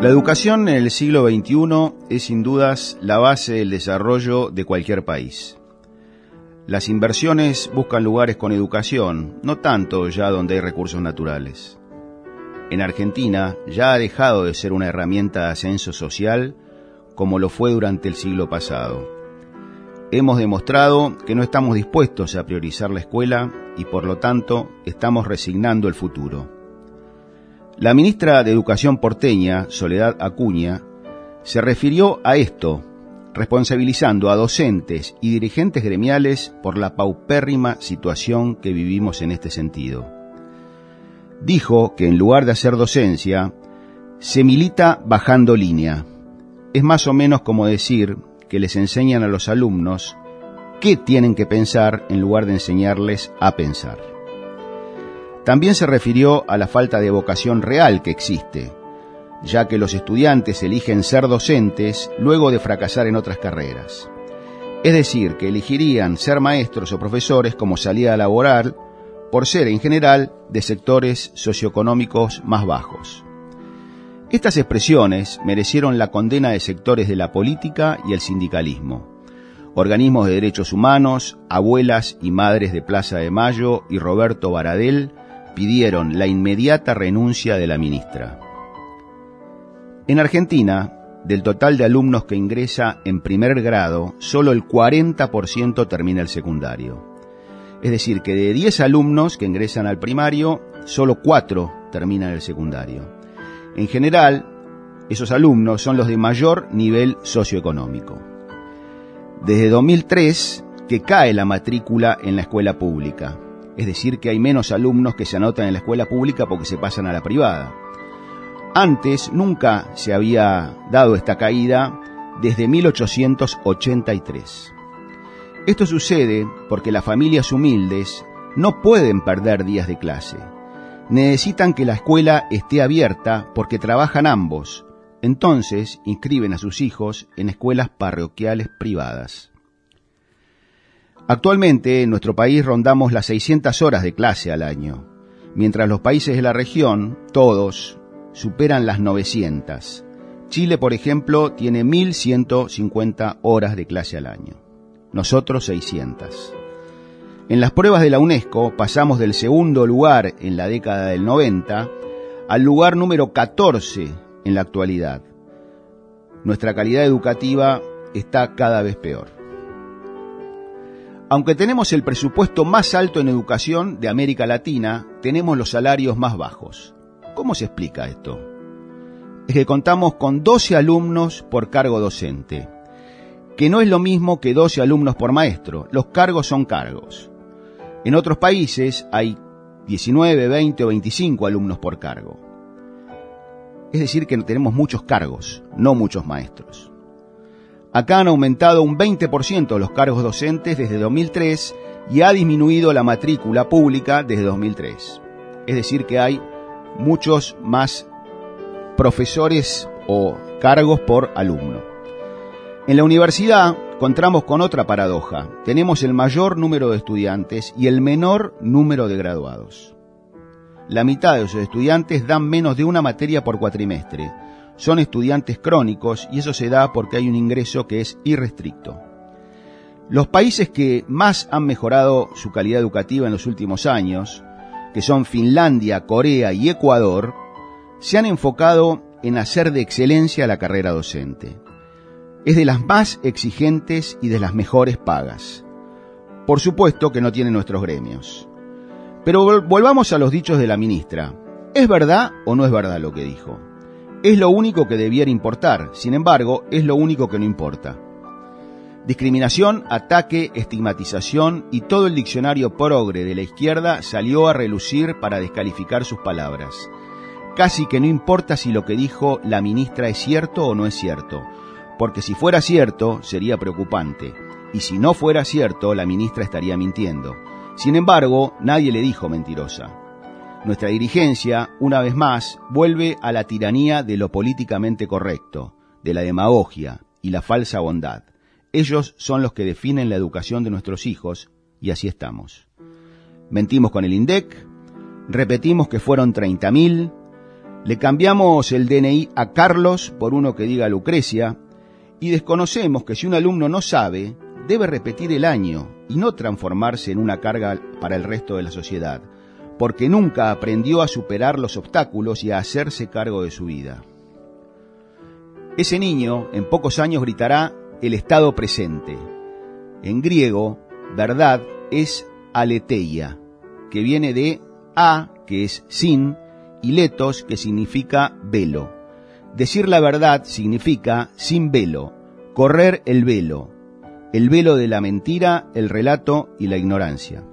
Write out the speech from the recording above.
La educación en el siglo XXI es sin dudas la base del desarrollo de cualquier país. Las inversiones buscan lugares con educación, no tanto ya donde hay recursos naturales. En Argentina ya ha dejado de ser una herramienta de ascenso social como lo fue durante el siglo pasado. Hemos demostrado que no estamos dispuestos a priorizar la escuela y por lo tanto estamos resignando el futuro. La ministra de Educación porteña, Soledad Acuña, se refirió a esto, responsabilizando a docentes y dirigentes gremiales por la paupérrima situación que vivimos en este sentido. Dijo que en lugar de hacer docencia, se milita bajando línea. Es más o menos como decir que les enseñan a los alumnos qué tienen que pensar en lugar de enseñarles a pensar. También se refirió a la falta de vocación real que existe, ya que los estudiantes eligen ser docentes luego de fracasar en otras carreras. Es decir, que elegirían ser maestros o profesores como salida laboral por ser en general de sectores socioeconómicos más bajos. Estas expresiones merecieron la condena de sectores de la política y el sindicalismo, organismos de derechos humanos, abuelas y madres de Plaza de Mayo y Roberto Baradel pidieron la inmediata renuncia de la ministra. En Argentina, del total de alumnos que ingresa en primer grado, solo el 40% termina el secundario. Es decir, que de 10 alumnos que ingresan al primario, solo 4 terminan el secundario. En general, esos alumnos son los de mayor nivel socioeconómico. Desde 2003 que cae la matrícula en la escuela pública es decir, que hay menos alumnos que se anotan en la escuela pública porque se pasan a la privada. Antes nunca se había dado esta caída desde 1883. Esto sucede porque las familias humildes no pueden perder días de clase. Necesitan que la escuela esté abierta porque trabajan ambos. Entonces inscriben a sus hijos en escuelas parroquiales privadas. Actualmente en nuestro país rondamos las 600 horas de clase al año, mientras los países de la región, todos, superan las 900. Chile, por ejemplo, tiene 1.150 horas de clase al año. Nosotros 600. En las pruebas de la UNESCO pasamos del segundo lugar en la década del 90 al lugar número 14 en la actualidad. Nuestra calidad educativa está cada vez peor aunque tenemos el presupuesto más alto en educación de América Latina, tenemos los salarios más bajos. ¿Cómo se explica esto? Es que contamos con 12 alumnos por cargo docente, que no es lo mismo que 12 alumnos por maestro. Los cargos son cargos. En otros países hay 19, 20 o 25 alumnos por cargo. Es decir, que tenemos muchos cargos, no muchos maestros. Acá han aumentado un 20% los cargos docentes desde 2003 y ha disminuido la matrícula pública desde 2003. Es decir, que hay muchos más profesores o cargos por alumno. En la universidad encontramos con otra paradoja. Tenemos el mayor número de estudiantes y el menor número de graduados. La mitad de esos estudiantes dan menos de una materia por cuatrimestre son estudiantes crónicos y eso se da porque hay un ingreso que es irrestricto. Los países que más han mejorado su calidad educativa en los últimos años, que son Finlandia, Corea y Ecuador, se han enfocado en hacer de excelencia la carrera docente. Es de las más exigentes y de las mejores pagas. Por supuesto que no tiene nuestros gremios. Pero volvamos a los dichos de la ministra. ¿Es verdad o no es verdad lo que dijo? Es lo único que debiera importar, sin embargo, es lo único que no importa. Discriminación, ataque, estigmatización y todo el diccionario progre de la izquierda salió a relucir para descalificar sus palabras. Casi que no importa si lo que dijo la ministra es cierto o no es cierto, porque si fuera cierto sería preocupante, y si no fuera cierto la ministra estaría mintiendo. Sin embargo, nadie le dijo mentirosa. Nuestra dirigencia, una vez más, vuelve a la tiranía de lo políticamente correcto, de la demagogia y la falsa bondad. Ellos son los que definen la educación de nuestros hijos y así estamos. Mentimos con el INDEC, repetimos que fueron 30.000, Le cambiamos el DNI a Carlos por uno que diga Lucrecia y desconocemos que si un alumno no sabe, debe repetir el año y no transformarse en una carga para el resto de la sociedad, porque nunca aprendió a superar los obstáculos y a hacerse cargo de su vida. Ese niño en pocos años gritará el estado presente. En griego, verdad es aletheia, que viene de a, que es sin, y letos, que significa velo. Decir la verdad significa sin velo, correr el velo, el velo de la mentira, el relato y la ignorancia.